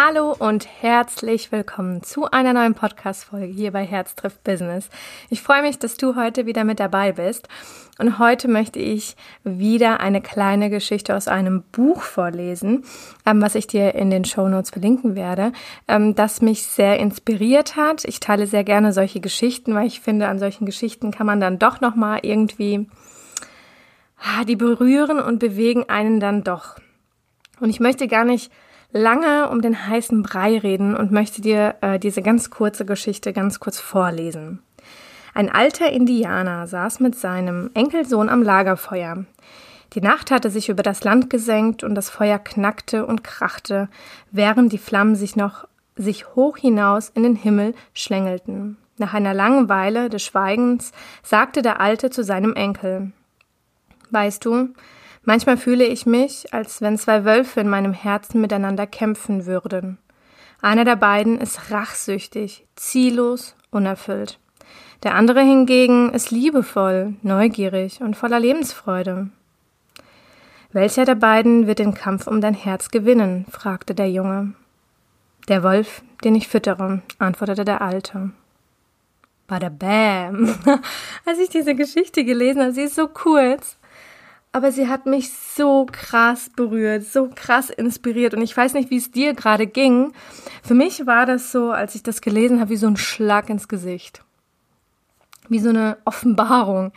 Hallo und herzlich willkommen zu einer neuen Podcast-Folge hier bei Herz trifft Business. Ich freue mich, dass du heute wieder mit dabei bist. Und heute möchte ich wieder eine kleine Geschichte aus einem Buch vorlesen, ähm, was ich dir in den Show Notes verlinken werde, ähm, das mich sehr inspiriert hat. Ich teile sehr gerne solche Geschichten, weil ich finde, an solchen Geschichten kann man dann doch nochmal irgendwie, ah, die berühren und bewegen einen dann doch. Und ich möchte gar nicht lange um den heißen Brei reden und möchte dir äh, diese ganz kurze Geschichte ganz kurz vorlesen. Ein alter Indianer saß mit seinem Enkelsohn am Lagerfeuer. Die Nacht hatte sich über das Land gesenkt und das Feuer knackte und krachte, während die Flammen sich noch sich hoch hinaus in den Himmel schlängelten. Nach einer langen Weile des Schweigens sagte der Alte zu seinem Enkel Weißt du, Manchmal fühle ich mich, als wenn zwei Wölfe in meinem Herzen miteinander kämpfen würden. Einer der beiden ist rachsüchtig, ziellos, unerfüllt. Der andere hingegen ist liebevoll, neugierig und voller Lebensfreude. Welcher der beiden wird den Kampf um dein Herz gewinnen? fragte der Junge. Der Wolf, den ich füttere, antwortete der Alte. Bada bam. Als ich diese Geschichte gelesen habe, sie ist so kurz, aber sie hat mich so krass berührt, so krass inspiriert. Und ich weiß nicht, wie es dir gerade ging. Für mich war das so, als ich das gelesen habe, wie so ein Schlag ins Gesicht. Wie so eine Offenbarung.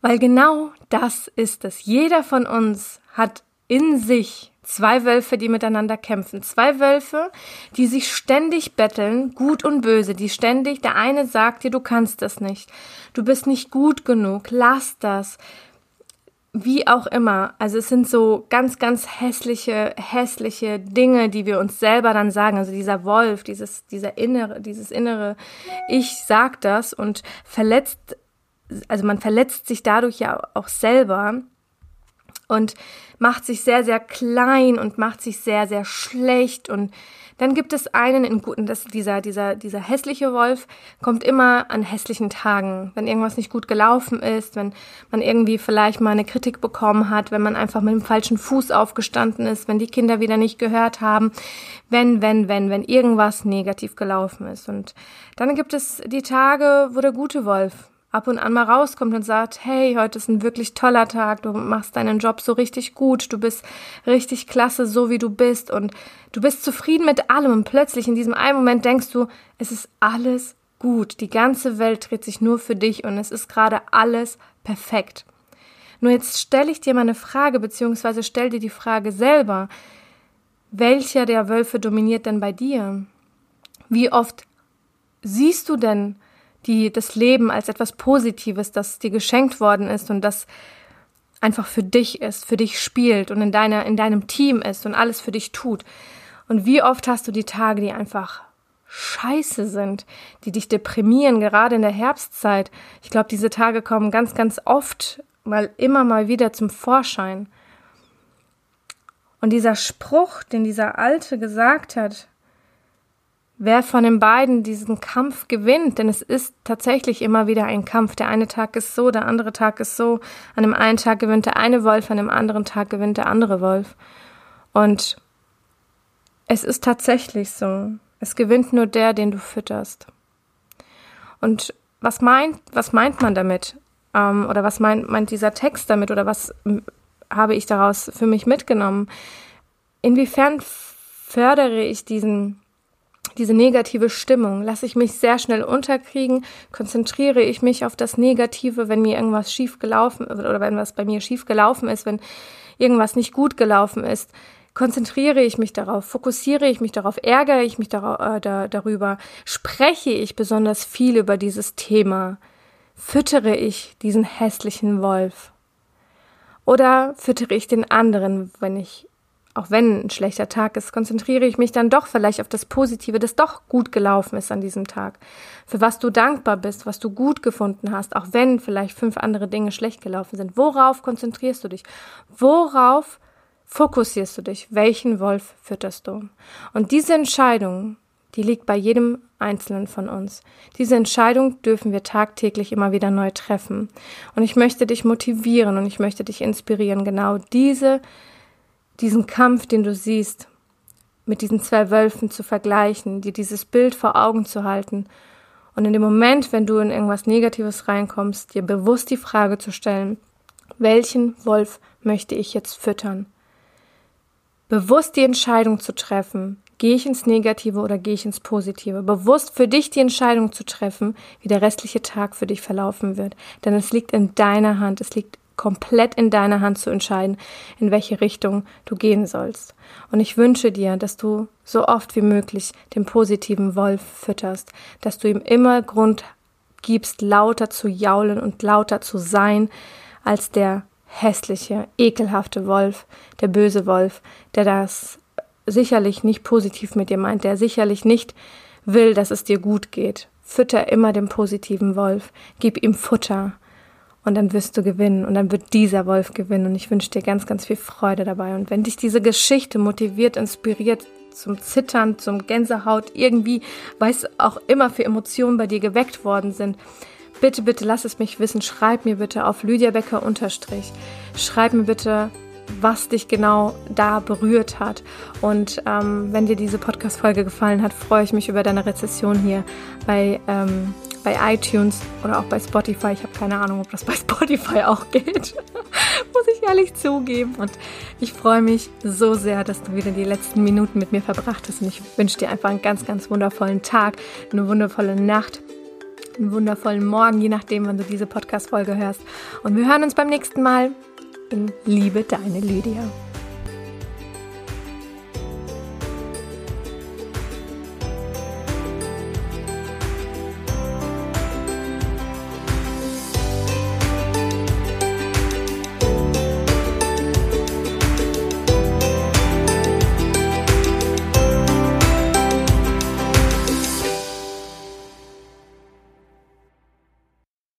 Weil genau das ist es. Jeder von uns hat in sich zwei Wölfe, die miteinander kämpfen. Zwei Wölfe, die sich ständig betteln, gut und böse, die ständig, der eine sagt dir, du kannst das nicht. Du bist nicht gut genug. Lass das wie auch immer. Also es sind so ganz, ganz hässliche, hässliche Dinge, die wir uns selber dann sagen. Also dieser Wolf, dieses, dieser innere, dieses innere Ich sagt das und verletzt, also man verletzt sich dadurch ja auch selber und macht sich sehr, sehr klein und macht sich sehr, sehr schlecht und dann gibt es einen in guten, das, dieser, dieser, dieser hässliche Wolf kommt immer an hässlichen Tagen, wenn irgendwas nicht gut gelaufen ist, wenn man irgendwie vielleicht mal eine Kritik bekommen hat, wenn man einfach mit dem falschen Fuß aufgestanden ist, wenn die Kinder wieder nicht gehört haben, wenn, wenn, wenn, wenn irgendwas negativ gelaufen ist. Und dann gibt es die Tage, wo der gute Wolf ab und an mal rauskommt und sagt, hey, heute ist ein wirklich toller Tag, du machst deinen Job so richtig gut, du bist richtig klasse, so wie du bist und du bist zufrieden mit allem und plötzlich in diesem einen Moment denkst du, es ist alles gut, die ganze Welt dreht sich nur für dich und es ist gerade alles perfekt. Nur jetzt stelle ich dir mal eine Frage, beziehungsweise stell dir die Frage selber, welcher der Wölfe dominiert denn bei dir? Wie oft siehst du denn die das Leben als etwas Positives, das dir geschenkt worden ist und das einfach für dich ist, für dich spielt und in deiner, in deinem Team ist und alles für dich tut. Und wie oft hast du die Tage, die einfach scheiße sind, die dich deprimieren, gerade in der Herbstzeit. Ich glaube, diese Tage kommen ganz, ganz oft mal immer mal wieder zum Vorschein. Und dieser Spruch, den dieser Alte gesagt hat, wer von den beiden diesen Kampf gewinnt, denn es ist tatsächlich immer wieder ein Kampf. Der eine Tag ist so, der andere Tag ist so. An dem einen Tag gewinnt der eine Wolf, an dem anderen Tag gewinnt der andere Wolf. Und es ist tatsächlich so. Es gewinnt nur der, den du fütterst. Und was meint, was meint man damit? Ähm, oder was meint, meint dieser Text damit? Oder was habe ich daraus für mich mitgenommen? Inwiefern fördere ich diesen diese negative Stimmung, lasse ich mich sehr schnell unterkriegen, konzentriere ich mich auf das Negative, wenn mir irgendwas schief gelaufen oder wenn was bei mir schief gelaufen ist, wenn irgendwas nicht gut gelaufen ist, konzentriere ich mich darauf, fokussiere ich mich darauf, ärgere ich mich dar äh, da, darüber, spreche ich besonders viel über dieses Thema, füttere ich diesen hässlichen Wolf. Oder füttere ich den anderen, wenn ich auch wenn ein schlechter Tag ist, konzentriere ich mich dann doch vielleicht auf das Positive, das doch gut gelaufen ist an diesem Tag. Für was du dankbar bist, was du gut gefunden hast, auch wenn vielleicht fünf andere Dinge schlecht gelaufen sind. Worauf konzentrierst du dich? Worauf fokussierst du dich? Welchen Wolf fütterst du? Und diese Entscheidung, die liegt bei jedem Einzelnen von uns. Diese Entscheidung dürfen wir tagtäglich immer wieder neu treffen. Und ich möchte dich motivieren und ich möchte dich inspirieren, genau diese diesen Kampf, den du siehst, mit diesen zwei Wölfen zu vergleichen, dir dieses Bild vor Augen zu halten und in dem Moment, wenn du in irgendwas Negatives reinkommst, dir bewusst die Frage zu stellen, welchen Wolf möchte ich jetzt füttern? Bewusst die Entscheidung zu treffen, gehe ich ins Negative oder gehe ich ins Positive? Bewusst für dich die Entscheidung zu treffen, wie der restliche Tag für dich verlaufen wird. Denn es liegt in deiner Hand, es liegt komplett in deiner Hand zu entscheiden, in welche Richtung du gehen sollst. Und ich wünsche dir, dass du so oft wie möglich den positiven Wolf fütterst, dass du ihm immer Grund gibst, lauter zu jaulen und lauter zu sein, als der hässliche, ekelhafte Wolf, der böse Wolf, der das sicherlich nicht positiv mit dir meint, der sicherlich nicht will, dass es dir gut geht. Fütter immer den positiven Wolf, gib ihm Futter, und dann wirst du gewinnen und dann wird dieser Wolf gewinnen und ich wünsche dir ganz, ganz viel Freude dabei. Und wenn dich diese Geschichte motiviert, inspiriert, zum Zittern, zum Gänsehaut, irgendwie, weiß auch immer für Emotionen bei dir geweckt worden sind, bitte, bitte lass es mich wissen. Schreib mir bitte auf Lydia Becker unterstrich. Schreib mir bitte, was dich genau da berührt hat. Und ähm, wenn dir diese Podcast-Folge gefallen hat, freue ich mich über deine Rezession hier bei ähm, bei iTunes oder auch bei Spotify. Ich habe keine Ahnung, ob das bei Spotify auch geht. Muss ich ehrlich zugeben. Und ich freue mich so sehr, dass du wieder die letzten Minuten mit mir verbracht hast. Und ich wünsche dir einfach einen ganz, ganz wundervollen Tag, eine wundervolle Nacht, einen wundervollen Morgen, je nachdem, wann du diese Podcast-Folge hörst. Und wir hören uns beim nächsten Mal. In Liebe, deine Lydia.